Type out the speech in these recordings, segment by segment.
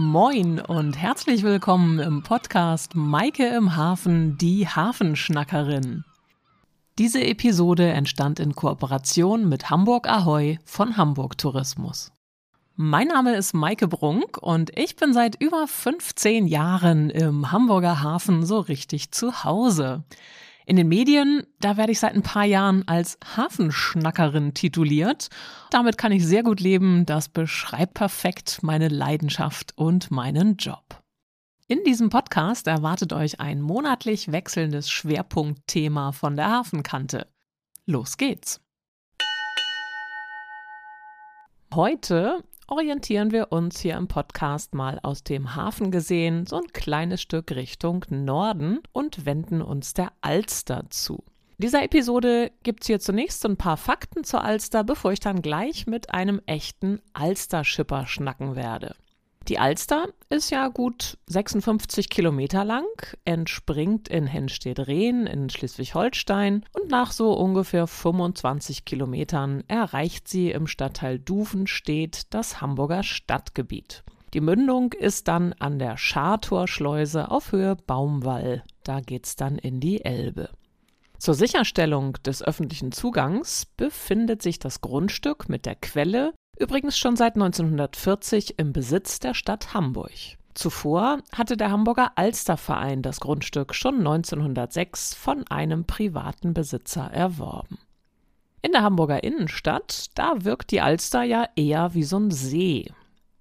Moin und herzlich willkommen im Podcast Maike im Hafen, die Hafenschnackerin. Diese Episode entstand in Kooperation mit Hamburg Ahoy von Hamburg Tourismus. Mein Name ist Maike Brunk und ich bin seit über 15 Jahren im Hamburger Hafen so richtig zu Hause. In den Medien, da werde ich seit ein paar Jahren als Hafenschnackerin tituliert. Damit kann ich sehr gut leben. Das beschreibt perfekt meine Leidenschaft und meinen Job. In diesem Podcast erwartet euch ein monatlich wechselndes Schwerpunktthema von der Hafenkante. Los geht's! Heute orientieren wir uns hier im Podcast mal aus dem Hafen gesehen so ein kleines Stück Richtung Norden und wenden uns der Alster zu. Dieser Episode gibt es hier zunächst ein paar Fakten zur Alster, bevor ich dann gleich mit einem echten Alster-Schipper schnacken werde. Die Alster ist ja gut 56 Kilometer lang, entspringt in Hennstedt-Rehn in Schleswig-Holstein und nach so ungefähr 25 Kilometern erreicht sie im Stadtteil Duvenstedt das Hamburger Stadtgebiet. Die Mündung ist dann an der Schartorschleuse auf Höhe Baumwall. Da geht's dann in die Elbe. Zur Sicherstellung des öffentlichen Zugangs befindet sich das Grundstück mit der Quelle übrigens schon seit 1940 im Besitz der Stadt Hamburg. Zuvor hatte der Hamburger Alsterverein das Grundstück schon 1906 von einem privaten Besitzer erworben. In der Hamburger Innenstadt, da wirkt die Alster ja eher wie so ein See.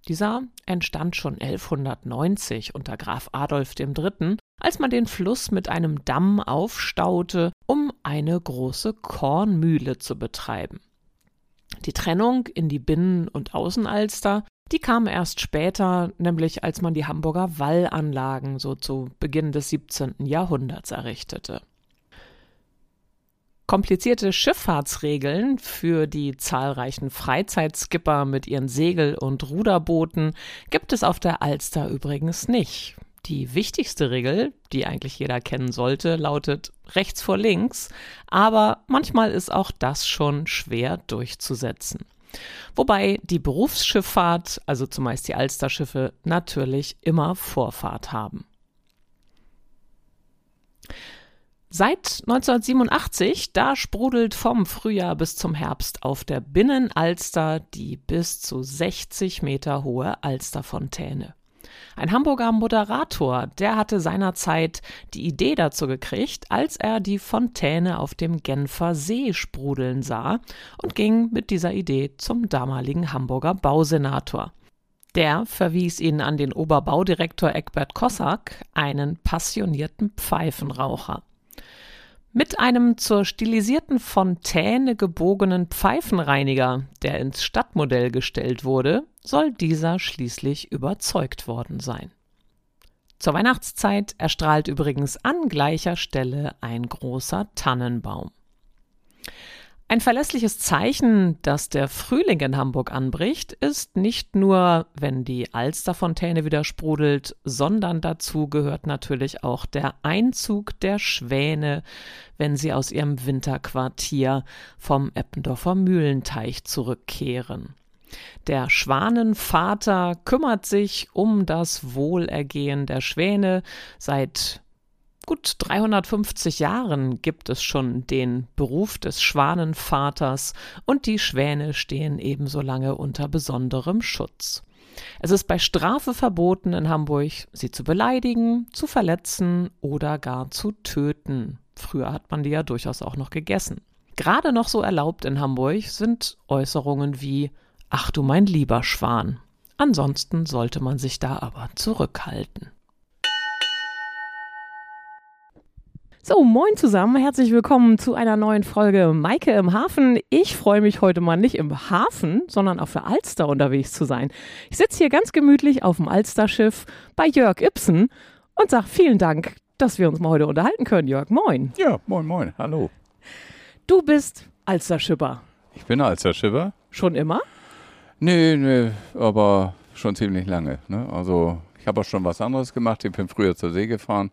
Dieser entstand schon 1190 unter Graf Adolf III., als man den Fluss mit einem Damm aufstaute, um eine große Kornmühle zu betreiben. Die Trennung in die Binnen- und Außenalster, die kam erst später, nämlich als man die Hamburger Wallanlagen so zu Beginn des 17. Jahrhunderts errichtete. Komplizierte Schifffahrtsregeln für die zahlreichen Freizeitskipper mit ihren Segel- und Ruderbooten gibt es auf der Alster übrigens nicht. Die wichtigste Regel, die eigentlich jeder kennen sollte, lautet rechts vor links, aber manchmal ist auch das schon schwer durchzusetzen. Wobei die Berufsschifffahrt, also zumeist die Alsterschiffe, natürlich immer Vorfahrt haben. Seit 1987, da sprudelt vom Frühjahr bis zum Herbst auf der Binnenalster die bis zu 60 Meter hohe Alsterfontäne. Ein Hamburger Moderator, der hatte seinerzeit die Idee dazu gekriegt, als er die Fontäne auf dem Genfer See sprudeln sah und ging mit dieser Idee zum damaligen Hamburger Bausenator. Der verwies ihn an den Oberbaudirektor Eckbert Kossack, einen passionierten Pfeifenraucher. Mit einem zur stilisierten Fontäne gebogenen Pfeifenreiniger, der ins Stadtmodell gestellt wurde, soll dieser schließlich überzeugt worden sein. Zur Weihnachtszeit erstrahlt übrigens an gleicher Stelle ein großer Tannenbaum. Ein verlässliches Zeichen, dass der Frühling in Hamburg anbricht, ist nicht nur, wenn die Alsterfontäne wieder sprudelt, sondern dazu gehört natürlich auch der Einzug der Schwäne, wenn sie aus ihrem Winterquartier vom Eppendorfer Mühlenteich zurückkehren. Der Schwanenvater kümmert sich um das Wohlergehen der Schwäne seit gut 350 Jahren gibt es schon den Beruf des Schwanenvaters und die Schwäne stehen ebenso lange unter besonderem Schutz. Es ist bei Strafe verboten in Hamburg, sie zu beleidigen, zu verletzen oder gar zu töten. Früher hat man die ja durchaus auch noch gegessen. Gerade noch so erlaubt in Hamburg sind Äußerungen wie Ach du mein lieber Schwan. Ansonsten sollte man sich da aber zurückhalten. So, moin zusammen, herzlich willkommen zu einer neuen Folge Maike im Hafen. Ich freue mich heute mal nicht im Hafen, sondern auf der Alster unterwegs zu sein. Ich sitze hier ganz gemütlich auf dem Alsterschiff bei Jörg Ibsen und sage vielen Dank, dass wir uns mal heute unterhalten können, Jörg. Moin. Ja, moin, moin, hallo. Du bist Alsterschipper. Ich bin Alsterschipper. Schon immer? Nee, nee, aber schon ziemlich lange. Ne? Also ich habe auch schon was anderes gemacht. Ich bin früher zur See gefahren.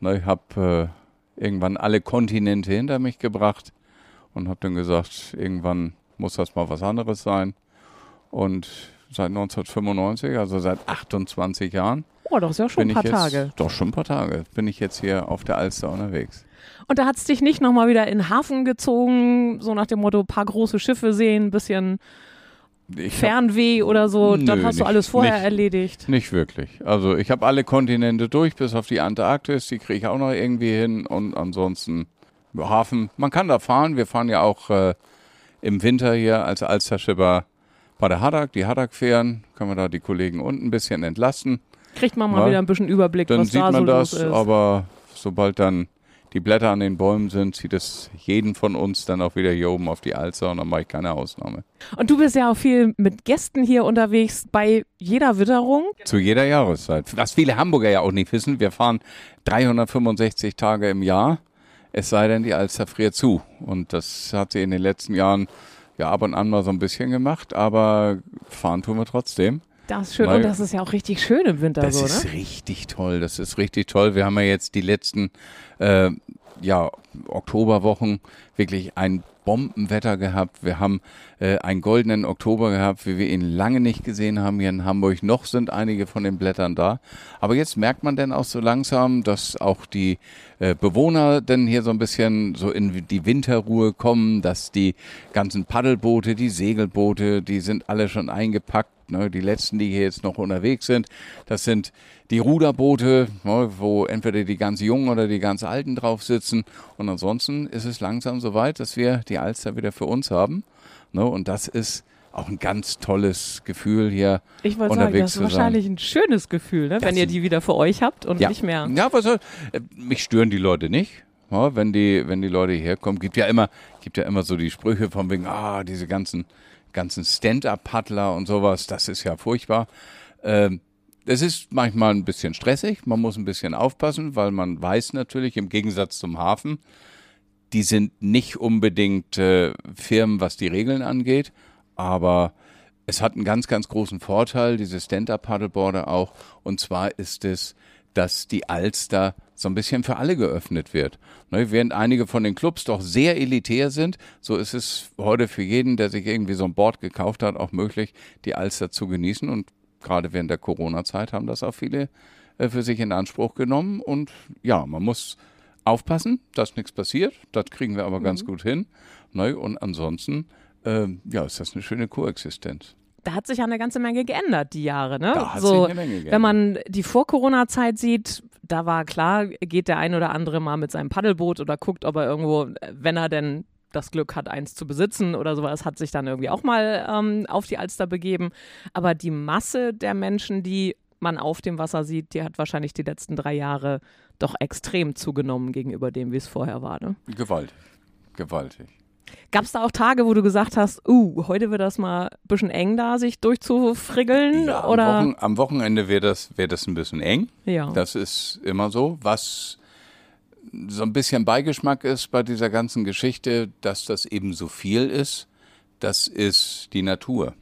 Ich habe äh, irgendwann alle Kontinente hinter mich gebracht und habe dann gesagt, irgendwann muss das mal was anderes sein. Und seit 1995, also seit 28 Jahren. Oh, doch ist ja schon ein paar jetzt, Tage. Doch schon ein paar Tage bin ich jetzt hier auf der Alster unterwegs. Und da hat es dich nicht nochmal wieder in den Hafen gezogen, so nach dem Motto, paar große Schiffe sehen, bisschen ich Fernweh hab, oder so, dann hast nicht, du alles vorher nicht, erledigt. Nicht wirklich. Also ich habe alle Kontinente durch, bis auf die Antarktis, die kriege ich auch noch irgendwie hin und ansonsten Hafen. Man kann da fahren, wir fahren ja auch äh, im Winter hier als Alsterschipper bei der Haddock, die Haddock-Fähren, kann man da die Kollegen unten ein bisschen entlasten. Kriegt man mal ja, wieder ein bisschen Überblick, dann was sieht da man so das, los ist. aber sobald dann die Blätter an den Bäumen sind, zieht es jeden von uns dann auch wieder hier oben auf die Alster und dann mache ich keine Ausnahme. Und du bist ja auch viel mit Gästen hier unterwegs bei jeder Witterung. Zu jeder Jahreszeit. Was viele Hamburger ja auch nicht wissen, wir fahren 365 Tage im Jahr, es sei denn, die Alster friert zu. Und das hat sie in den letzten Jahren ja ab und an mal so ein bisschen gemacht, aber fahren tun wir trotzdem. Das ist schön Weil, und das ist ja auch richtig schön im Winter das so, ne? Das ist richtig toll, das ist richtig toll. Wir haben ja jetzt die letzten äh, ja, Oktoberwochen wirklich ein Bombenwetter gehabt. Wir haben äh, einen goldenen Oktober gehabt, wie wir ihn lange nicht gesehen haben hier in Hamburg. Noch sind einige von den Blättern da. Aber jetzt merkt man denn auch so langsam, dass auch die äh, Bewohner denn hier so ein bisschen so in die Winterruhe kommen, dass die ganzen Paddelboote, die Segelboote, die sind alle schon eingepackt. Ne? Die letzten, die hier jetzt noch unterwegs sind, das sind die Ruderboote, ne, wo entweder die ganz Jungen oder die ganz Alten drauf sitzen. Und ansonsten ist es langsam soweit, dass wir die Alster wieder für uns haben. Ne? Und das ist auch ein ganz tolles Gefühl hier ich wollte sagen, das ist wahrscheinlich ein schönes Gefühl, ne? wenn ihr die wieder für euch habt und ja. nicht mehr. Ja, was soll, äh, mich stören die Leute nicht. Ja, wenn die, wenn die Leute hierher kommen, gibt ja immer, gibt ja immer so die Sprüche von wegen, ah, diese ganzen, ganzen Stand-up-Paddler und sowas, das ist ja furchtbar. Ähm, es ist manchmal ein bisschen stressig, man muss ein bisschen aufpassen, weil man weiß natürlich, im Gegensatz zum Hafen, die sind nicht unbedingt äh, Firmen, was die Regeln angeht, aber es hat einen ganz, ganz großen Vorteil, diese Stand-Up-Paddleboarder auch, und zwar ist es, dass die Alster so ein bisschen für alle geöffnet wird. Ne, während einige von den Clubs doch sehr elitär sind, so ist es heute für jeden, der sich irgendwie so ein Board gekauft hat, auch möglich, die Alster zu genießen. Und gerade während der Corona-Zeit haben das auch viele äh, für sich in Anspruch genommen. Und ja, man muss aufpassen, dass nichts passiert. Das kriegen wir aber mhm. ganz gut hin. Ne? Und ansonsten, äh, ja, ist das eine schöne Koexistenz da hat sich ja eine ganze Menge geändert, die Jahre, ne? Da hat so, sich eine Menge geändert. Wenn man die Vor-Corona-Zeit sieht, da war klar, geht der ein oder andere mal mit seinem Paddelboot oder guckt, ob er irgendwo, wenn er denn das Glück hat, eins zu besitzen oder sowas, hat sich dann irgendwie auch mal ähm, auf die Alster begeben. Aber die Masse der Menschen, die man auf dem Wasser sieht, die hat wahrscheinlich die letzten drei Jahre doch extrem zugenommen gegenüber dem, wie es vorher war. Ne? Gewaltig. Gewaltig. Gab es da auch Tage, wo du gesagt hast, uh, heute wird das mal ein bisschen eng da, sich durchzufrickeln? Ja, oder? Am, Wochen, am Wochenende wird das, wird das ein bisschen eng. Ja. Das ist immer so. Was so ein bisschen Beigeschmack ist bei dieser ganzen Geschichte, dass das eben so viel ist, das ist die Natur.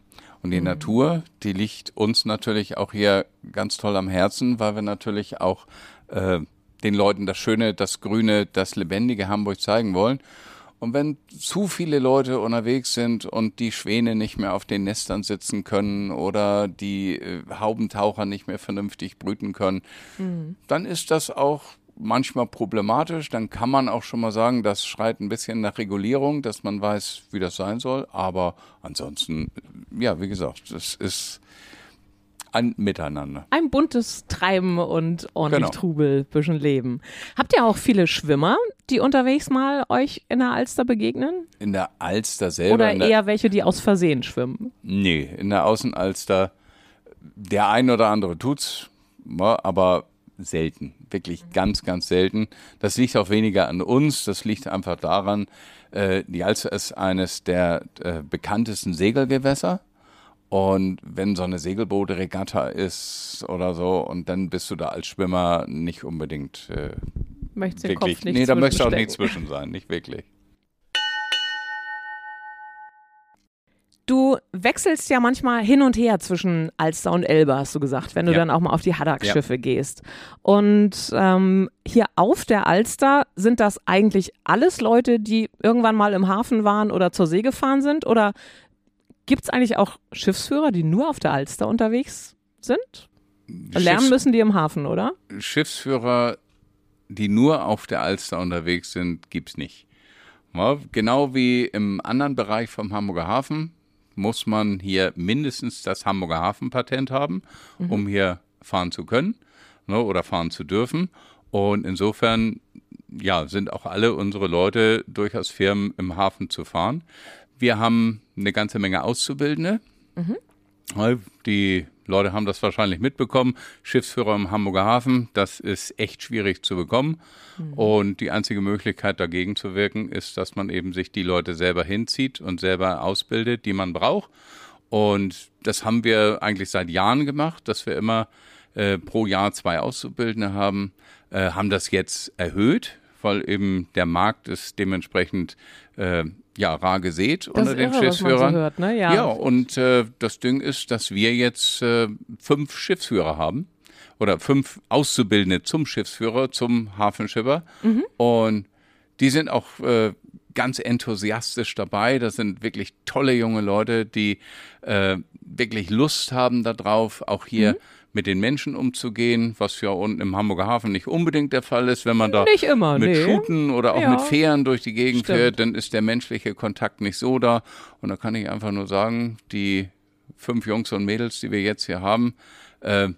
Und die mhm. Natur, die liegt uns natürlich auch hier ganz toll am Herzen, weil wir natürlich auch äh, den Leuten das Schöne, das Grüne, das lebendige Hamburg zeigen wollen. Und wenn zu viele Leute unterwegs sind und die Schwäne nicht mehr auf den Nestern sitzen können oder die äh, Haubentaucher nicht mehr vernünftig brüten können, mhm. dann ist das auch manchmal problematisch. Dann kann man auch schon mal sagen, das schreit ein bisschen nach Regulierung, dass man weiß, wie das sein soll. Aber ansonsten, ja, wie gesagt, das ist ein Miteinander. Ein buntes Treiben und ordentlich genau. Trubel, bisschen Leben. Habt ihr auch viele Schwimmer, die unterwegs mal euch in der Alster begegnen? In der Alster selber? Oder eher welche, die aus Versehen schwimmen? Nee, in der Außenalster, der ein oder andere tut's, aber selten. Wirklich ganz, ganz selten. Das liegt auch weniger an uns, das liegt einfach daran, äh, die Alster ist eines der äh, bekanntesten Segelgewässer. Und wenn so eine Segelbootregatta ist oder so, und dann bist du da als Schwimmer nicht unbedingt äh, Möchtest wirklich. Den Kopf nicht nee, da möchte auch nicht zwischen sein, nicht wirklich. Du wechselst ja manchmal hin und her zwischen Alster und Elbe, hast du gesagt, wenn du ja. dann auch mal auf die Haddock-Schiffe ja. gehst. Und ähm, hier auf der Alster sind das eigentlich alles Leute, die irgendwann mal im Hafen waren oder zur See gefahren sind? Oder Gibt es eigentlich auch Schiffsführer, die nur auf der Alster unterwegs sind? Lernen Schiffs- müssen die im Hafen, oder? Schiffsführer, die nur auf der Alster unterwegs sind, gibt's nicht. Ja, genau wie im anderen Bereich vom Hamburger Hafen muss man hier mindestens das Hamburger Hafenpatent haben, um hier fahren zu können ne, oder fahren zu dürfen. Und insofern ja, sind auch alle unsere Leute durchaus Firmen im Hafen zu fahren. Wir haben eine ganze Menge Auszubildende. Ja, Die Leute haben das wahrscheinlich mitbekommen. Schiffsführer im Hamburger Hafen, das ist echt schwierig zu bekommen. Und die einzige Möglichkeit dagegen zu wirken, ist, dass man eben sich die Leute selber hinzieht und selber ausbildet, die man braucht. Und das haben wir eigentlich seit Jahren gemacht, dass wir immer äh, pro Jahr zwei Auszubildende haben, äh, haben das jetzt erhöht, weil eben der Markt ist dementsprechend äh, ja rar gesät Das unter den irre, man so Schiffsführern. hört, ne? Ja. Ja, und äh, das Ding ist, dass wir jetzt äh, fünf Schiffsführer haben oder fünf Auszubildende zum Schiffsführer, zum Hafenschipper. Und die sind auch äh, ganz enthusiastisch dabei. Das sind wirklich tolle junge Leute, die äh, wirklich Lust haben darauf, auch hier mit den Menschen umzugehen, was ja unten im Hamburger Hafen nicht unbedingt der Fall ist, wenn man da immer, mit nee. Schuten oder auch Ja. mit Fähren durch die Gegend Stimmt. fährt, dann ist der menschliche Kontakt nicht so da. Und da kann ich einfach nur sagen, die fünf Jungs und Mädels, die wir jetzt hier haben, äh,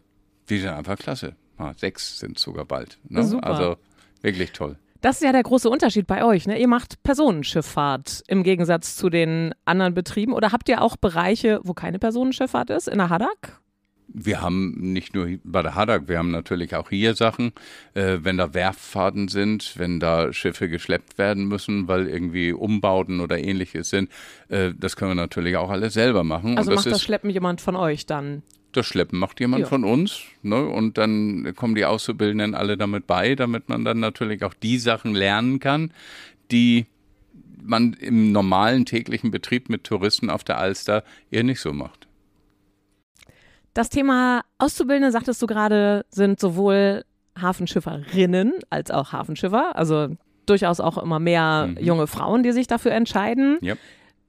die sind einfach klasse. Ah, sechs sind sogar bald. Ne? Super. Also wirklich toll. Das ist ja der große Unterschied bei euch. Ne? Ihr macht Personenschifffahrt im Gegensatz zu den anderen Betrieben. Oder habt ihr auch Bereiche, wo keine Personenschifffahrt ist? In der Haddock? Wir haben nicht nur bei der Haddock, wir haben natürlich auch hier Sachen, äh, wenn da Werftfahrten sind, wenn da Schiffe geschleppt werden müssen, weil irgendwie Umbauten oder ähnliches sind, äh, das können wir natürlich auch alles selber machen. Also Und macht das das Schleppen jemand von euch dann? Das Schleppen macht jemand Ja. von uns. Ne? Und dann kommen die Auszubildenden alle damit bei, damit man dann natürlich auch die Sachen lernen kann, die man im normalen täglichen Betrieb mit Touristen auf der Alster eher nicht so macht. Das Thema Auszubildende, sagtest du gerade, sind sowohl Hafenschifferinnen als auch Hafenschiffer. Also durchaus auch immer mehr Mhm. junge Frauen, die sich dafür entscheiden. Ja.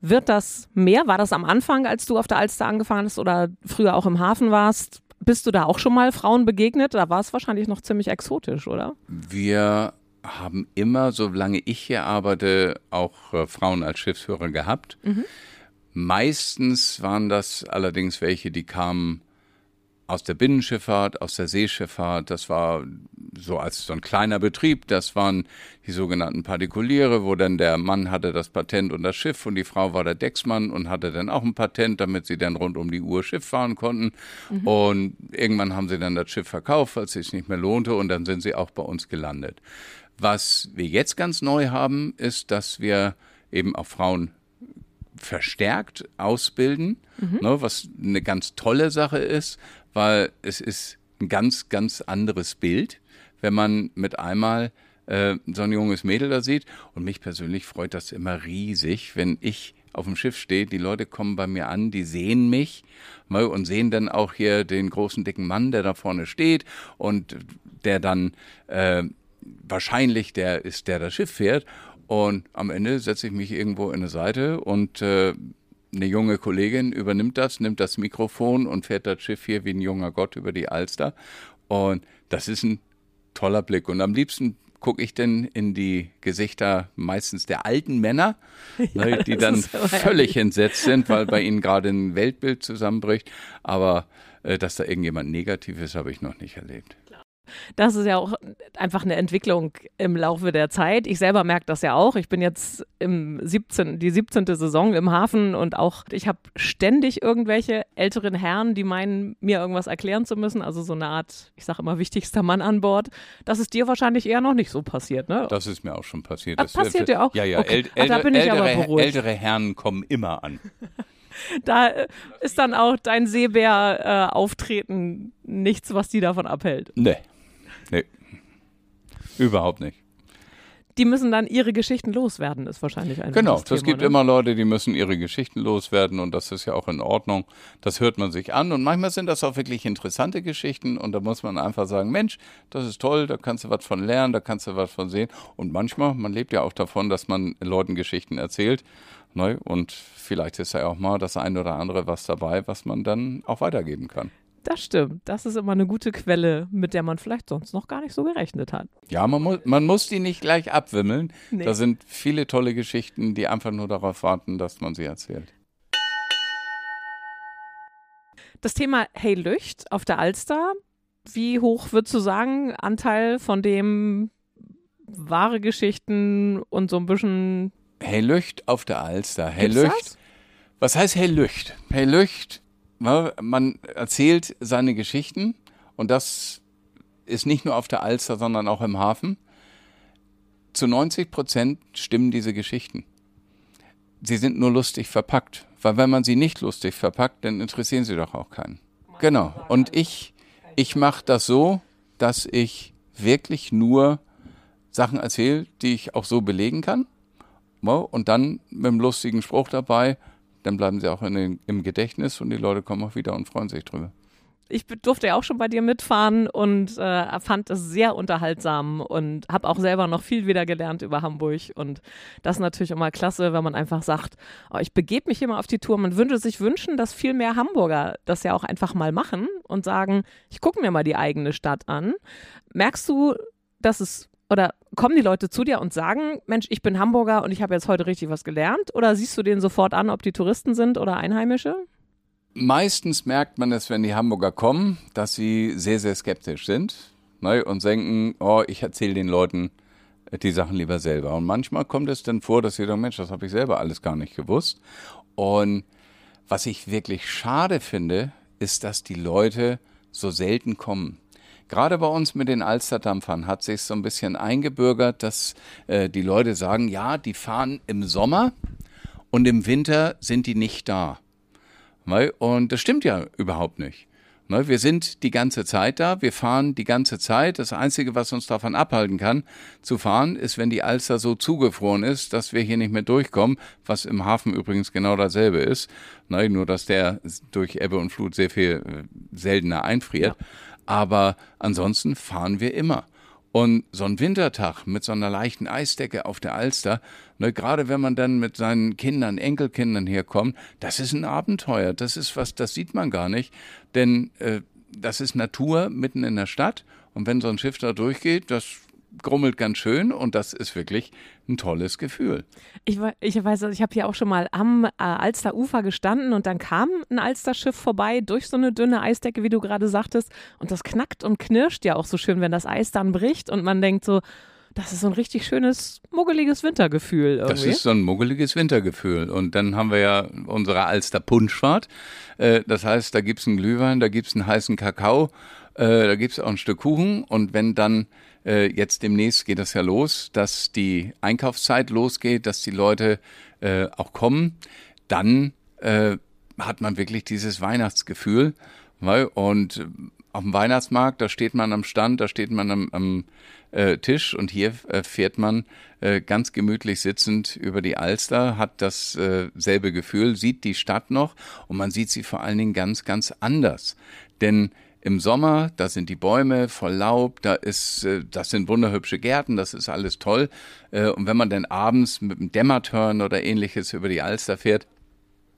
Wird das mehr? War das am Anfang, als du auf der Alster angefangen hast oder früher auch im Hafen warst? Bist du da auch schon mal Frauen begegnet? Da war es wahrscheinlich noch ziemlich exotisch, oder? Wir haben immer, solange ich hier arbeite, auch äh, Frauen als Schiffsführer gehabt. Meistens waren das allerdings welche, die kamen aus der Binnenschifffahrt, aus der Seeschifffahrt. Das war so als so ein kleiner Betrieb. Das waren die sogenannten Partikuliere, wo dann der Mann hatte das Patent und das Schiff und die Frau war der Decksmann und hatte dann auch ein Patent, damit sie dann rund um die Uhr Schiff fahren konnten. Und irgendwann haben sie dann das Schiff verkauft, weil es sich nicht mehr lohnte und dann sind sie auch bei uns gelandet. Was wir jetzt ganz neu haben, ist, dass wir eben auch Frauen verstärkt ausbilden, ne, was eine ganz tolle Sache ist, weil es ist ein ganz, ganz anderes Bild, wenn man mit einmal äh, so ein junges Mädel da sieht. Und mich persönlich freut das immer riesig, wenn ich auf dem Schiff stehe, die Leute kommen bei mir an, die sehen mich ne, und sehen dann auch hier den großen dicken Mann, der da vorne steht und der dann äh, wahrscheinlich der ist, der das Schiff fährt. Und am Ende setze ich mich irgendwo in eine Seite und äh, eine junge Kollegin übernimmt das, nimmt das Mikrofon und fährt das Schiff hier wie ein junger Gott über die Alster. Und das ist ein toller Blick. Und am liebsten gucke ich denn in die Gesichter meistens der alten Männer, ne, die dann völlig entsetzt sind, weil bei ihnen gerade ein Weltbild zusammenbricht. Aber äh, dass da irgendjemand negativ ist, habe ich noch nicht erlebt. Das ist ja auch einfach eine Entwicklung im Laufe der Zeit. Ich selber merke das ja auch. Ich bin jetzt im 17., die 17. Saison im Hafen und auch ich habe ständig irgendwelche älteren Herren, die meinen, mir irgendwas erklären zu müssen. Also so eine Art, ich sage immer, wichtigster Mann an Bord. Das ist dir wahrscheinlich eher noch nicht so passiert, ne? Das ist mir auch schon passiert. Ach, Das- passiert dir auch? Ja, ja. Okay. äl- da bin ich aber ältere, ältere Herren kommen immer an. Da äh, ist dann auch dein Seebär-Auftreten nichts, was die davon abhält. Nee. Nee. Überhaupt nicht. die müssen dann ihre Geschichten loswerden, ist wahrscheinlich ein Genau, das, das Thema, gibt ne? immer Leute, die müssen ihre Geschichten loswerden und das ist ja auch in Ordnung. Das hört man sich an und manchmal sind das auch wirklich interessante Geschichten und da muss man einfach sagen, Mensch, das ist toll, da kannst du was von lernen, da kannst du was von sehen. Und manchmal, man lebt ja auch davon, dass man Leuten Geschichten erzählt. Ne? Und vielleicht ist ja auch mal das eine oder andere was dabei, was man dann auch weitergeben kann. Das stimmt. Das ist immer eine gute Quelle, mit der man vielleicht sonst noch gar nicht so gerechnet hat. Ja, man, mu man muss die nicht gleich abwimmeln. Nee. Da sind viele tolle Geschichten, die einfach nur darauf warten, dass man sie erzählt. Das Thema Hey Lücht auf der Alster, wie hoch würdest du sagen, Anteil von dem wahre Geschichten und so ein bisschen Hey Lücht auf der Alster. Hey Gibt's Lücht. das? Was heißt Hey Lücht? Hey Lücht, man erzählt seine Geschichten und das ist nicht nur auf der Alster, sondern auch im Hafen. Zu 90 Prozent stimmen diese Geschichten. Sie sind nur lustig verpackt, weil wenn man sie nicht lustig verpackt, dann interessieren sie doch auch keinen. Genau. Und ich, ich mache das so, dass ich wirklich nur Sachen erzähle, die ich auch so belegen kann. Und dann mit einem lustigen Spruch dabei, dann bleiben sie auch den, im Gedächtnis und die Leute kommen auch wieder und freuen sich drüber. ich durfte ja auch schon bei dir mitfahren und äh, fand es sehr unterhaltsam und habe auch selber noch viel wieder gelernt über Hamburg. Und das ist natürlich immer klasse, wenn man einfach sagt, oh, ich begebe mich mal auf die Tour. Man würde sich wünschen, dass viel mehr Hamburger das ja auch einfach mal machen und sagen, ich gucke mir mal die eigene Stadt an. Merkst du, dass es oder kommen die Leute zu dir und sagen, Mensch, ich bin Hamburger und ich habe jetzt heute richtig was gelernt? Oder siehst du denen sofort an, ob die Touristen sind oder Einheimische? Meistens merkt man es, wenn die Hamburger kommen, dass sie sehr, sehr skeptisch sind ne, und denken, oh, ich erzähle den Leuten die Sachen lieber selber. Und manchmal kommt es dann vor, dass sie sagen, Mensch, das habe ich selber alles gar nicht gewusst. Und was ich wirklich schade finde, ist, dass die Leute so selten kommen. Gerade bei uns mit den Alsterdampfern hat sich so ein bisschen eingebürgert, dass äh, die Leute sagen, ja, die fahren im Sommer und im Winter sind die nicht da. Und das stimmt ja überhaupt nicht. Wir sind die ganze Zeit da, wir fahren die ganze Zeit. Das Einzige, was uns davon abhalten kann, zu fahren, ist, wenn die Alster so zugefroren ist, dass wir hier nicht mehr durchkommen, was im Hafen übrigens genau dasselbe ist. Nur, dass der durch Ebbe und Flut sehr viel äh, seltener einfriert. Aber ansonsten fahren wir immer. Und so ein Wintertag mit so einer leichten Eisdecke auf der Alster, ne, gerade wenn man dann mit seinen Kindern, Enkelkindern herkommt, das ist ein Abenteuer. Das ist was, das sieht man gar nicht. Denn äh, das ist Natur mitten in der Stadt. Und wenn so ein Schiff da durchgeht, das grummelt ganz schön und das ist wirklich ein tolles Gefühl. Ich, ich weiß, ich habe hier auch schon mal am äh, Alsterufer gestanden und dann kam ein Alsterschiff vorbei durch so eine dünne Eisdecke, wie du gerade sagtest. Und das knackt und knirscht ja auch so schön, wenn das Eis dann bricht und man denkt so, das ist so ein richtig schönes, muggeliges Wintergefühl irgendwie. Das ist so ein muggeliges Wintergefühl. Und dann haben wir ja unsere Alster Punschfahrt. Äh, Das heißt, da gibt's einen Glühwein, da gibt's einen heißen Kakao, äh, da gibt's auch ein Stück Kuchen. Und wenn dann äh, jetzt demnächst geht das ja los, dass die Einkaufszeit losgeht, dass die Leute äh, auch kommen, dann äh, hat man wirklich dieses Weihnachtsgefühl. Weil, und äh, auf dem Weihnachtsmarkt, da steht man am Stand, da steht man am, am äh, Tisch und hier äh, fährt man äh, ganz gemütlich sitzend über die Alster, hat dasselbe äh, Gefühl, sieht die Stadt noch und man sieht sie vor allen Dingen ganz, ganz anders. Denn im Sommer, da sind die Bäume voll Laub, da ist, äh, das sind wunderhübsche Gärten, das ist alles toll. Äh, und wenn man dann abends mit dem Dämmerturn oder ähnliches über die Alster fährt,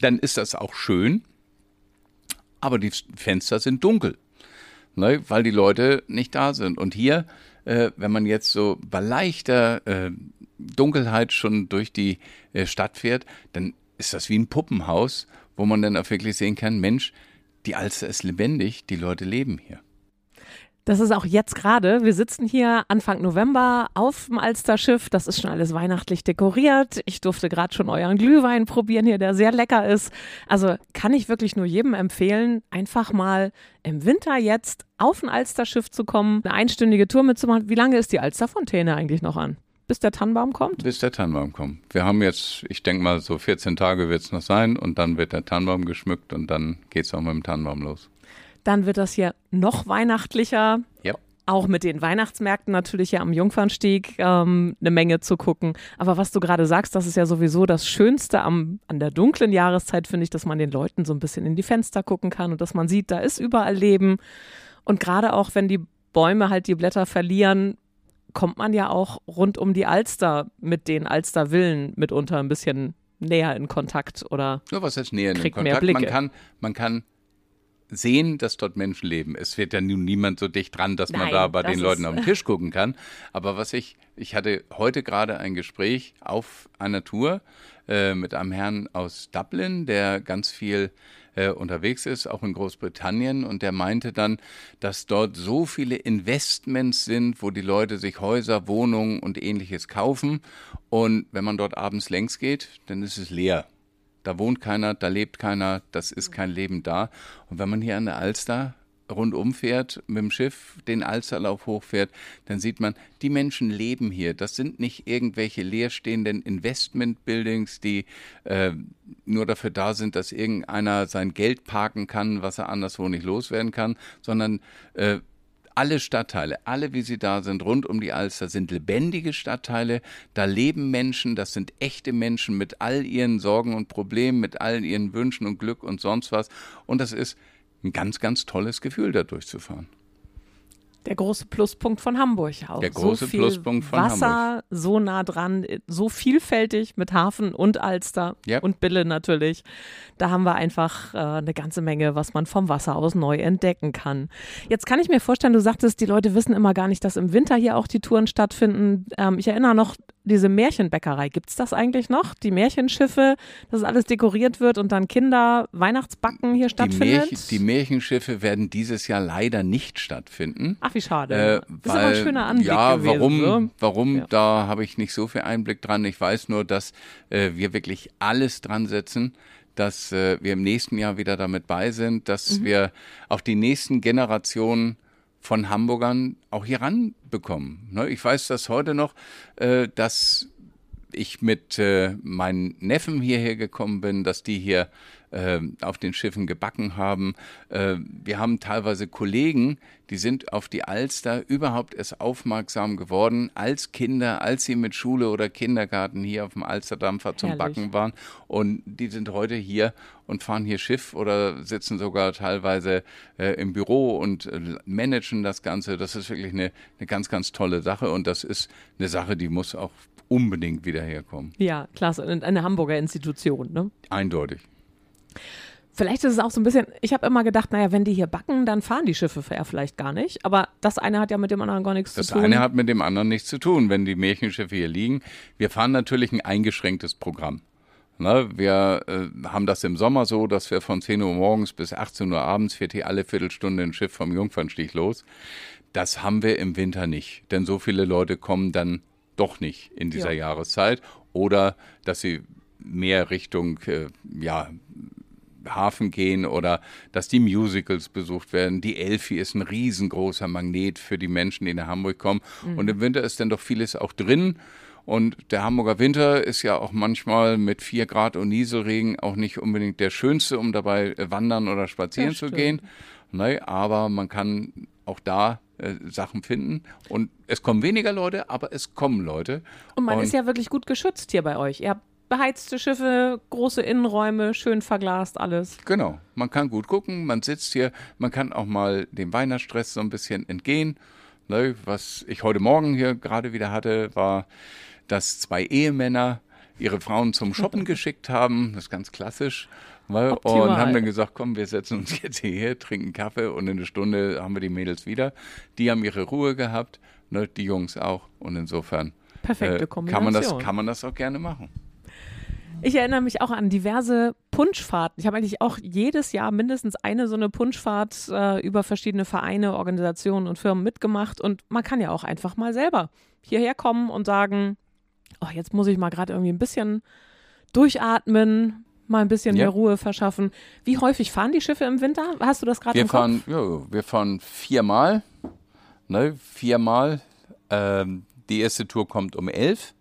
dann ist das auch schön, aber die Fenster sind dunkel, ne, weil die Leute nicht da sind. Und hier, äh, wenn man jetzt so bei leichter Dunkelheit schon durch die Stadt fährt, dann ist das wie ein Puppenhaus, wo man dann auch wirklich sehen kann, Mensch, die Alster ist lebendig, die Leute leben hier. Das ist auch jetzt gerade. Wir sitzen hier Anfang November auf dem Alsterschiff. Das ist schon alles weihnachtlich dekoriert. Ich durfte gerade schon euren Glühwein probieren hier, der sehr lecker ist. Also kann ich wirklich nur jedem empfehlen, einfach mal im Winter jetzt auf ein Alsterschiff zu kommen, eine einstündige Tour mitzumachen. Wie lange ist die Alsterfontäne eigentlich noch an? Bis der Tannenbaum kommt? Bis der Tannenbaum kommt. Wir haben jetzt, ich denke mal, so 14 Tage wird es noch sein und dann wird der Tannenbaum geschmückt und dann geht es auch mit dem Tannenbaum los. Dann wird das hier noch weihnachtlicher. Ja. auch mit den Weihnachtsmärkten natürlich ja am Jungfernstieg ähm, eine Menge zu gucken. Aber was du gerade sagst, das ist ja sowieso das Schönste am, an der dunklen Jahreszeit, finde ich, dass man den Leuten so ein bisschen in die Fenster gucken kann und dass man sieht, da ist überall Leben. Und gerade auch, wenn die Bäume halt die Blätter verlieren, kommt man ja auch rund um die Alster mit den Alstervillen mitunter ein bisschen näher in Kontakt oder ja, was heißt näher in Kontakt? mehr Blicke. Man kann, man kann sehen, dass dort Menschen leben. Es wird ja nun niemand so dicht dran, dass man Nein, da bei den Leuten auf den Tisch gucken kann. Aber was ich, ich hatte heute gerade ein Gespräch auf einer Tour äh, mit einem Herrn aus Dublin, der ganz viel äh, unterwegs ist, auch in Großbritannien. Und der meinte dann, dass dort so viele Investments sind, wo die Leute sich Häuser, Wohnungen und ähnliches kaufen. Und wenn man dort abends längs geht, dann ist es leer. Da wohnt keiner, da lebt keiner, das ist kein Leben da. Und wenn man hier an der Alster rundum fährt, mit dem Schiff den Alsterlauf hochfährt, dann sieht man, die Menschen leben hier. Das sind nicht irgendwelche leerstehenden Investment-Buildings, die äh, nur dafür da sind, dass irgendeiner sein Geld parken kann, was er anderswo nicht loswerden kann, sondern äh, alle Stadtteile, alle wie sie da sind, rund um die Alster, sind lebendige Stadtteile. Da leben Menschen, das sind echte Menschen mit all ihren Sorgen und Problemen, mit all ihren Wünschen und Glück und sonst was. Und das ist ein ganz, ganz tolles Gefühl, da durchzufahren. Der große Pluspunkt von Hamburg auch. Der große so viel Pluspunkt von Wasser, so nah dran, so vielfältig mit Hafen und Alster Ja. und Bille natürlich. Da haben wir einfach äh, eine ganze Menge, was man vom Wasser aus neu entdecken kann. Jetzt kann ich mir vorstellen, du sagtest, die Leute wissen immer gar nicht, dass im Winter hier auch die Touren stattfinden. Ähm, ich erinnere noch, diese Märchenbäckerei, gibt es das eigentlich noch? Die Märchenschiffe, dass alles dekoriert wird und dann Kinder Weihnachtsbacken hier Die, stattfindet? Märchen, die Märchenschiffe werden dieses Jahr leider nicht stattfinden. Ach, wie schade. Äh, das ist aber ein schöner Anblick Ja, gewesen. warum, ne? warum Ja. da habe ich nicht so viel Einblick dran. Ich weiß nur, dass äh, wir wirklich alles dran setzen, dass äh, wir im nächsten Jahr wieder damit bei sind, dass Mhm. wir auch die nächsten Generationen von Hamburgern auch hier ranbekommen. Ne? Ich weiß das heute noch, äh, dass ich mit äh, meinen Neffen hierher gekommen bin, dass die hier äh, auf den Schiffen gebacken haben. Äh, wir haben teilweise Kollegen, die sind auf die Alster überhaupt erst aufmerksam geworden als Kinder, als sie mit Schule oder Kindergarten hier auf dem Alsterdampfer zum Herrlich. Backen waren. Und die sind heute hier und fahren hier Schiff oder sitzen sogar teilweise äh, im Büro und äh, managen das Ganze. Das ist wirklich eine, eine ganz, ganz tolle Sache und das ist eine Sache, die muss auch unbedingt wieder herkommen. Ja, klasse. Und eine Hamburger Institution, ne? Eindeutig. Vielleicht ist es auch so ein bisschen, ich habe immer gedacht, naja, wenn die hier backen, dann fahren die Schiffe ja vielleicht gar nicht. Aber das eine hat ja mit dem anderen gar nichts Das zu tun. eine hat mit dem anderen nichts zu tun, wenn die Märchenschiffe hier liegen. Wir fahren natürlich ein eingeschränktes Programm. Ne, wir äh, haben das im Sommer so, dass wir von 10 Uhr morgens bis 18 Uhr abends fährt hier alle Viertelstunde ein Schiff vom Jungfernstich los. Das haben wir im Winter nicht, denn so viele Leute kommen dann doch nicht in dieser Ja. Jahreszeit oder dass sie mehr Richtung äh, ja, Hafen gehen oder dass die Musicals besucht werden. Die Elfi ist ein riesengroßer Magnet für die Menschen, die nach Hamburg kommen. Und im Winter ist dann doch vieles auch drin. Und der Hamburger Winter ist ja auch manchmal mit 4 Grad und Nieselregen auch nicht unbedingt der schönste, um dabei äh, wandern oder spazieren zu gehen. Ne, aber man kann auch da äh, Sachen finden. Und es kommen weniger Leute, aber es kommen Leute. Und man ist ja wirklich gut geschützt hier bei euch. Ihr habt beheizte Schiffe, große Innenräume, schön verglast alles. Genau, man kann gut gucken, man sitzt hier, man kann auch mal dem Weihnachtsstress so ein bisschen entgehen. Ne, was ich heute Morgen hier gerade wieder hatte, war, dass zwei Ehemänner ihre Frauen zum Shoppen geschickt haben. Das ist ganz klassisch. Ne, und haben dann gesagt, komm, wir setzen uns jetzt hierher, trinken Kaffee und in einer Stunde haben wir die Mädels wieder. Die haben ihre Ruhe gehabt, ne, die Jungs auch. Und insofern äh, kann, man das, kann man das auch gerne machen. Ich erinnere mich auch an diverse Punschfahrten. Ich habe eigentlich auch jedes Jahr mindestens eine so eine Punschfahrt äh, über verschiedene Vereine, Organisationen und Firmen mitgemacht. Und man kann ja auch einfach mal selber hierher kommen und sagen, oh, jetzt muss ich mal gerade irgendwie ein bisschen durchatmen, mal ein bisschen Ja. mehr Ruhe verschaffen. Wie häufig fahren die Schiffe im Winter? Hast du das gerade Wir im Kopf? fahren, ja, wir fahren viermal. Ne, viermal. Ähm, die erste Tour kommt um 11,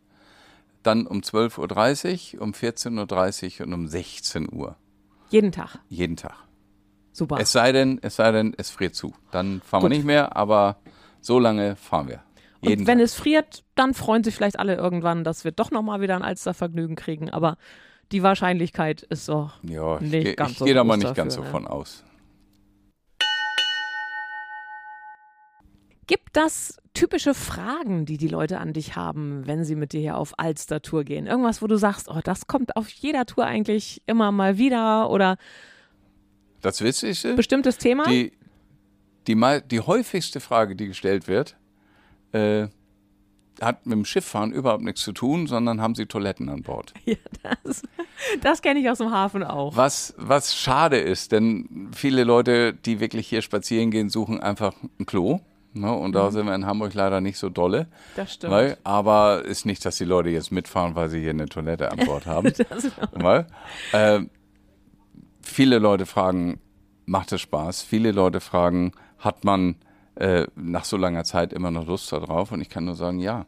dann um 12.30 Uhr, um 14.30 Uhr und um 16 Uhr. Jeden Tag. Jeden Tag. Super. Es sei denn, es sei denn, es friert zu. Dann fahren wir Gut. nicht mehr, aber So lange fahren wir. Jeden und wenn Tag. es friert, dann freuen sich vielleicht alle irgendwann, dass wir doch nochmal wieder ein Alstervergnügen kriegen. Aber die Wahrscheinlichkeit ist doch ja, nicht ich, ganz ich so Ich gehe da mal nicht dafür, ganz so ne? von aus. Gibt das typische Fragen, die die Leute an dich haben, wenn sie mit dir hier auf Alster-Tour gehen? Irgendwas, wo du sagst, oh, das kommt auf jeder Tour eigentlich immer mal wieder oder das Witzigste? Bestimmtes Thema? Die, die, die häufigste Frage, die gestellt wird, äh, hat mit dem Schifffahren überhaupt nichts zu tun, sondern haben sie Toiletten an Bord. Ja, das, das kenne ich aus dem Hafen auch. Was, was schade ist, denn viele Leute, die wirklich hier spazieren gehen, suchen einfach ein Klo. Ne? Und da mhm. sind wir in Hamburg leider nicht so dolle. Das stimmt. Weil, aber ist nicht, dass die Leute jetzt mitfahren, weil sie hier eine Toilette an Bord haben. weil, äh, viele Leute fragen, macht es Spaß? Viele Leute fragen, hat man äh, nach so langer Zeit immer noch Lust darauf? Und ich kann nur sagen, ja.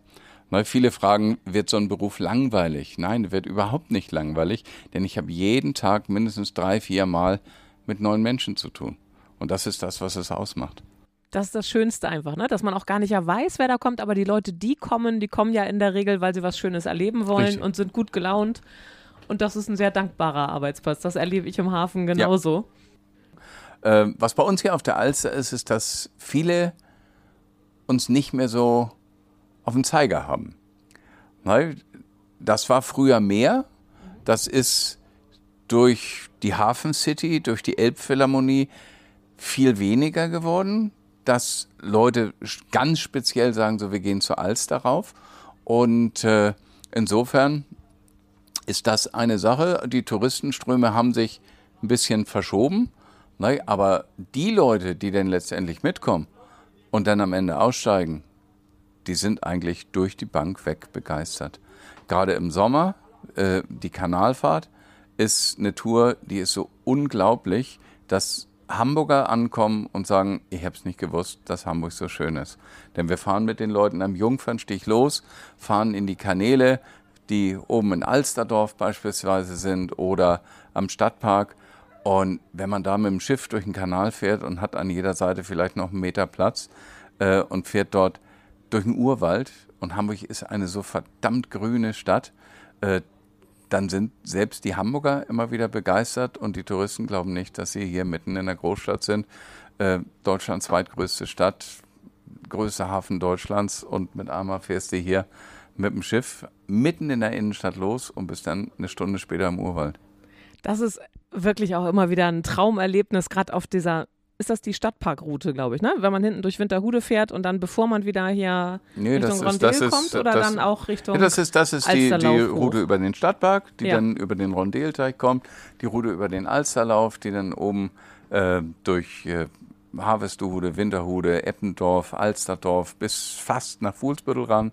Weil viele fragen, wird so ein Beruf langweilig? Nein, wird überhaupt nicht langweilig, denn ich habe jeden Tag mindestens drei, vier Mal mit neuen Menschen zu tun. Und das ist das, was es ausmacht. Das ist das Schönste einfach, ne? dass man auch gar nicht ja weiß, wer da kommt, aber die Leute, die kommen, die kommen ja in der Regel, weil sie was Schönes erleben wollen Richtig. und sind gut gelaunt. Und das ist ein sehr dankbarer Arbeitsplatz. Das erlebe ich im Hafen genauso. Ja. Ähm, was bei uns hier auf der Alster ist, ist, dass viele uns nicht mehr so auf den Zeiger haben. Das war früher mehr. Das ist durch die Hafen City, durch die Elbphilharmonie viel weniger geworden dass Leute ganz speziell sagen, so wir gehen zur Alster rauf. Und äh, insofern ist das eine Sache. Die Touristenströme haben sich ein bisschen verschoben. Ne? Aber die Leute, die dann letztendlich mitkommen und dann am Ende aussteigen, die sind eigentlich durch die Bank weg begeistert. Gerade im Sommer, äh, die Kanalfahrt ist eine Tour, die ist so unglaublich, dass Hamburger ankommen und sagen, ich habe es nicht gewusst, dass Hamburg so schön ist. Denn wir fahren mit den Leuten am Jungfernstich los, fahren in die Kanäle, die oben in Alsterdorf beispielsweise sind oder am Stadtpark. Und wenn man da mit dem Schiff durch den Kanal fährt und hat an jeder Seite vielleicht noch einen Meter Platz äh, und fährt dort durch den Urwald, und Hamburg ist eine so verdammt grüne Stadt, äh, dann sind selbst die Hamburger immer wieder begeistert und die Touristen glauben nicht, dass sie hier mitten in der Großstadt sind. Äh, Deutschlands zweitgrößte Stadt, größter Hafen Deutschlands und mit einmal fährst du hier mit dem Schiff mitten in der Innenstadt los und bist dann eine Stunde später im Urwald. Das ist wirklich auch immer wieder ein Traumerlebnis, gerade auf dieser ist das die Stadtparkroute, glaube ich, ne? Wenn man hinten durch Winterhude fährt und dann, bevor man wieder hier nee, Richtung Rondel kommt oder das, dann auch Richtung ja, Das ist, das ist die, die Route über den Stadtpark, die ja. dann über den Rondelteich kommt, die Route über den Alsterlauf, die dann oben äh, durch äh, Harvestuhude, Winterhude, Eppendorf, Alsterdorf bis fast nach Fuhlsbüttel ran.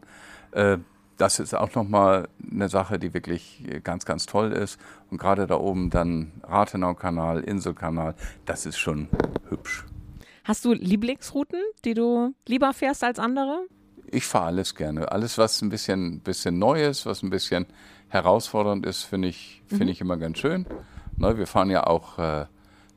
Äh, das ist auch nochmal eine Sache, die wirklich ganz, ganz toll ist. Und gerade da oben dann Rathenau-Kanal, Inselkanal, das ist schon hübsch. Hast du Lieblingsrouten, die du lieber fährst als andere? Ich fahre alles gerne. Alles, was ein bisschen, bisschen neu ist, was ein bisschen herausfordernd ist, finde ich, find mhm. ich immer ganz schön. Ne, wir fahren ja auch äh,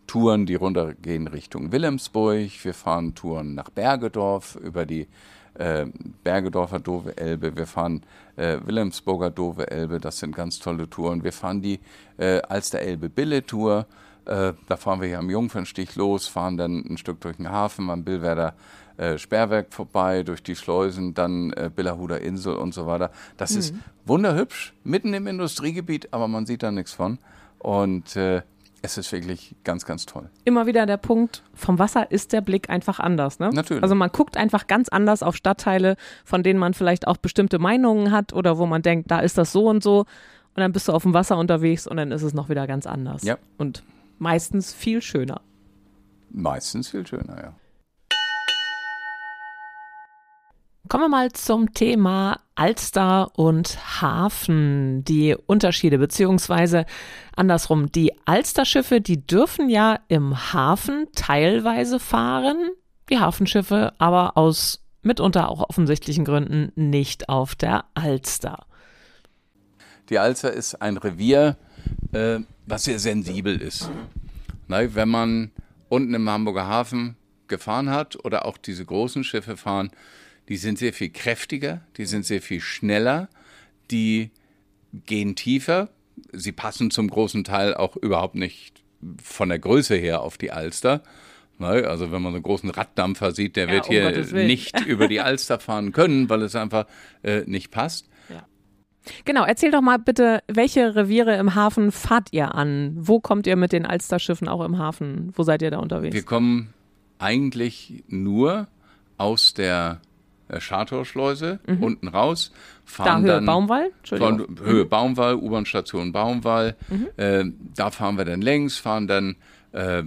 Touren, die runtergehen Richtung Wilhelmsburg. Wir fahren Touren nach Bergedorf über die äh, Bergedorfer Dove Elbe, wir fahren äh, Wilhelmsburger Dove Elbe, das sind ganz tolle Touren. Wir fahren die äh, Alster Elbe Bille Tour, äh, da fahren wir hier am Jungfernstich los, fahren dann ein Stück durch den Hafen am Billwerder äh, Sperrwerk vorbei, durch die Schleusen, dann äh, Billerhuder Insel und so weiter. Das mhm. ist wunderhübsch, mitten im Industriegebiet, aber man sieht da nichts von. Und äh, es ist wirklich ganz, ganz toll. Immer wieder der Punkt, vom Wasser ist der Blick einfach anders. Ne? Natürlich. Also man guckt einfach ganz anders auf Stadtteile, von denen man vielleicht auch bestimmte Meinungen hat oder wo man denkt, da ist das so und so. Und dann bist du auf dem Wasser unterwegs und dann ist es noch wieder ganz anders. Ja. Und meistens viel schöner. Meistens viel schöner, ja. Kommen wir mal zum Thema Alster und Hafen. Die Unterschiede, beziehungsweise andersrum, die Alsterschiffe, die dürfen ja im Hafen teilweise fahren, die Hafenschiffe aber aus mitunter auch offensichtlichen Gründen nicht auf der Alster. Die Alster ist ein Revier, äh, was sehr sensibel ist. Na, wenn man unten im Hamburger Hafen gefahren hat oder auch diese großen Schiffe fahren, die sind sehr viel kräftiger, die sind sehr viel schneller, die gehen tiefer. Sie passen zum großen Teil auch überhaupt nicht von der Größe her auf die Alster. Ne, also wenn man so einen großen Raddampfer sieht, der ja, wird um hier nicht über die Alster fahren können, weil es einfach äh, nicht passt. Genau, erzähl doch mal bitte, welche Reviere im Hafen fahrt ihr an? Wo kommt ihr mit den Alsterschiffen auch im Hafen? Wo seid ihr da unterwegs? Wir kommen eigentlich nur aus der Schartorschleuse mhm. unten raus. Fahren da Höhe dann Baumwall? Von Höhe mhm. Baumwall, U-Bahn-Station Baumwall. Mhm. Äh, da fahren wir dann längs, fahren dann äh,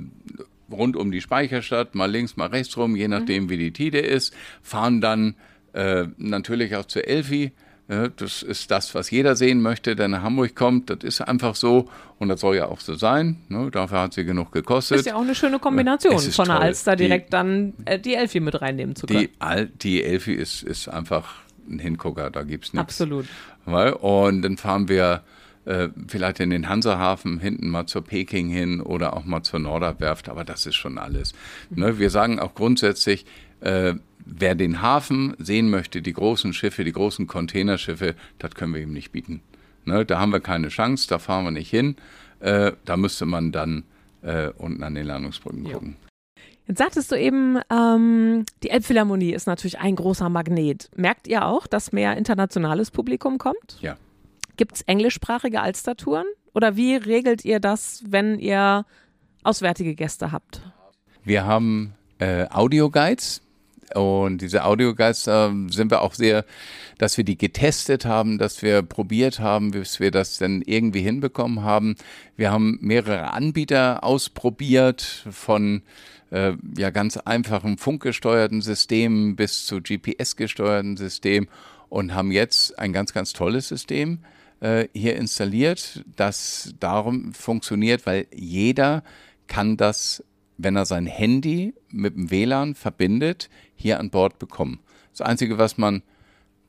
rund um die Speicherstadt, mal links, mal rechts rum, je nachdem, mhm. wie die Tide ist. Fahren dann äh, natürlich auch zur Elfi ja, das ist das, was jeder sehen möchte, der nach Hamburg kommt. Das ist einfach so und das soll ja auch so sein. Ne? Dafür hat sie genug gekostet. Ist ja auch eine schöne Kombination, von der Alster direkt die, dann äh, die Elfi mit reinnehmen zu können. Die, Al die Elfi ist, ist einfach ein Hingucker, da gibt es nichts. Absolut. Und dann fahren wir äh, vielleicht in den Hansahafen hinten mal zur Peking hin oder auch mal zur Norderwerft, aber das ist schon alles. Ne? Wir sagen auch grundsätzlich, äh, wer den Hafen sehen möchte, die großen Schiffe, die großen Containerschiffe, das können wir ihm nicht bieten. Ne, da haben wir keine Chance, da fahren wir nicht hin. Äh, da müsste man dann äh, unten an den Landungsbrücken gucken. Jetzt sagtest du eben, ähm, die Elbphilharmonie ist natürlich ein großer Magnet. Merkt ihr auch, dass mehr internationales Publikum kommt? Ja. Gibt es englischsprachige Alstertouren? Oder wie regelt ihr das, wenn ihr auswärtige Gäste habt? Wir haben äh, Audioguides, und diese Audiogeister sind wir auch sehr, dass wir die getestet haben, dass wir probiert haben, bis wir das dann irgendwie hinbekommen haben. Wir haben mehrere Anbieter ausprobiert von äh, ja ganz einfachen funkgesteuerten Systemen bis zu GPS-gesteuerten Systemen und haben jetzt ein ganz, ganz tolles System äh, hier installiert, das darum funktioniert, weil jeder kann das wenn er sein Handy mit dem WLAN verbindet, hier an Bord bekommen. Das Einzige, was man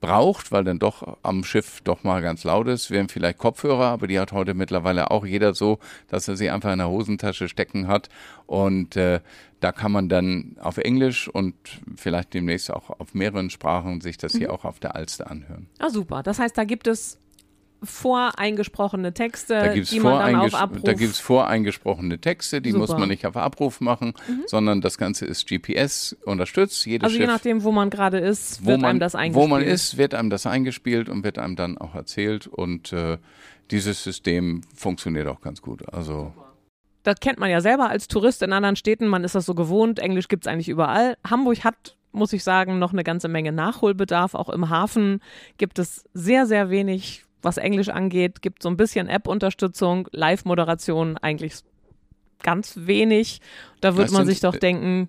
braucht, weil dann doch am Schiff doch mal ganz laut ist, wären vielleicht Kopfhörer, aber die hat heute mittlerweile auch jeder so, dass er sie einfach in der Hosentasche stecken hat. Und äh, da kann man dann auf Englisch und vielleicht demnächst auch auf mehreren Sprachen sich das hier mhm. auch auf der Alster anhören. Ah, super. Das heißt, da gibt es voreingesprochene Texte, die man dann auf Abruf... Da gibt es voreingesprochene Texte, die Super. muss man nicht auf Abruf machen, mhm. sondern das Ganze ist GPS unterstützt. Jedes also je nachdem, wo man gerade ist, wird man, einem das eingespielt. Wo man ist, wird einem das eingespielt und wird einem dann auch erzählt und äh, dieses System funktioniert auch ganz gut. Also... Das kennt man ja selber als Tourist in anderen Städten, man ist das so gewohnt, Englisch gibt es eigentlich überall. Hamburg hat muss ich sagen, noch eine ganze Menge Nachholbedarf. Auch im Hafen gibt es sehr, sehr wenig was Englisch angeht, gibt so ein bisschen App-Unterstützung, Live-Moderation eigentlich ganz wenig. Da wird man sich doch denken,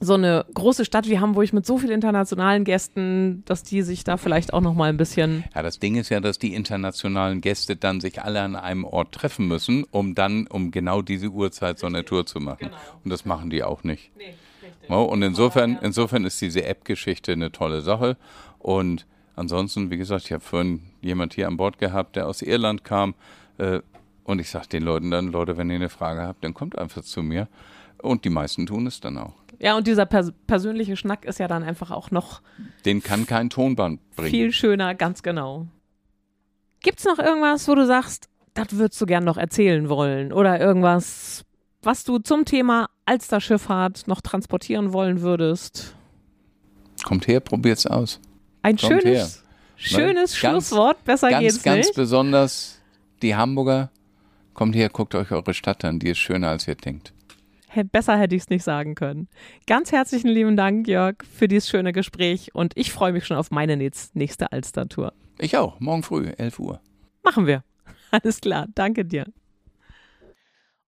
so eine große Stadt wie Hamburg mit so vielen internationalen Gästen, dass die sich da vielleicht auch noch mal ein bisschen. Ja, das Ding ist ja, dass die internationalen Gäste dann sich alle an einem Ort treffen müssen, um dann um genau diese Uhrzeit so eine Tour zu machen. Genau. Und das machen die auch nicht. Nee, und insofern, insofern ist diese App-Geschichte eine tolle Sache. Und Ansonsten, wie gesagt, ich habe vorhin jemand hier an Bord gehabt, der aus Irland kam. Äh, und ich sage den Leuten dann, Leute, wenn ihr eine Frage habt, dann kommt einfach zu mir. Und die meisten tun es dann auch. Ja, und dieser pers persönliche Schnack ist ja dann einfach auch noch. Den kann kein Tonband bringen. Viel schöner, ganz genau. Gibt es noch irgendwas, wo du sagst, das würdest du gern noch erzählen wollen? Oder irgendwas, was du zum Thema Alsterschifffahrt noch transportieren wollen würdest? Kommt her, probiert's aus. Ein Kommt schönes, her. schönes ganz, Schlusswort. Besser ganz, geht's ganz nicht. Ganz besonders die Hamburger. Kommt her, guckt euch eure Stadt an. Die ist schöner, als ihr denkt. Besser hätte ich es nicht sagen können. Ganz herzlichen lieben Dank, Jörg, für dieses schöne Gespräch und ich freue mich schon auf meine nächste Alster-Tour. Ich auch. Morgen früh, 11 Uhr. Machen wir. Alles klar. Danke dir.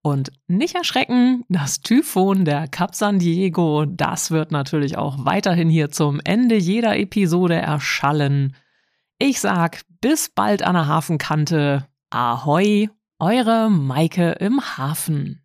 Und nicht erschrecken, das Typhon der Cap San Diego, das wird natürlich auch weiterhin hier zum Ende jeder Episode erschallen. Ich sag bis bald an der Hafenkante. Ahoi, eure Maike im Hafen.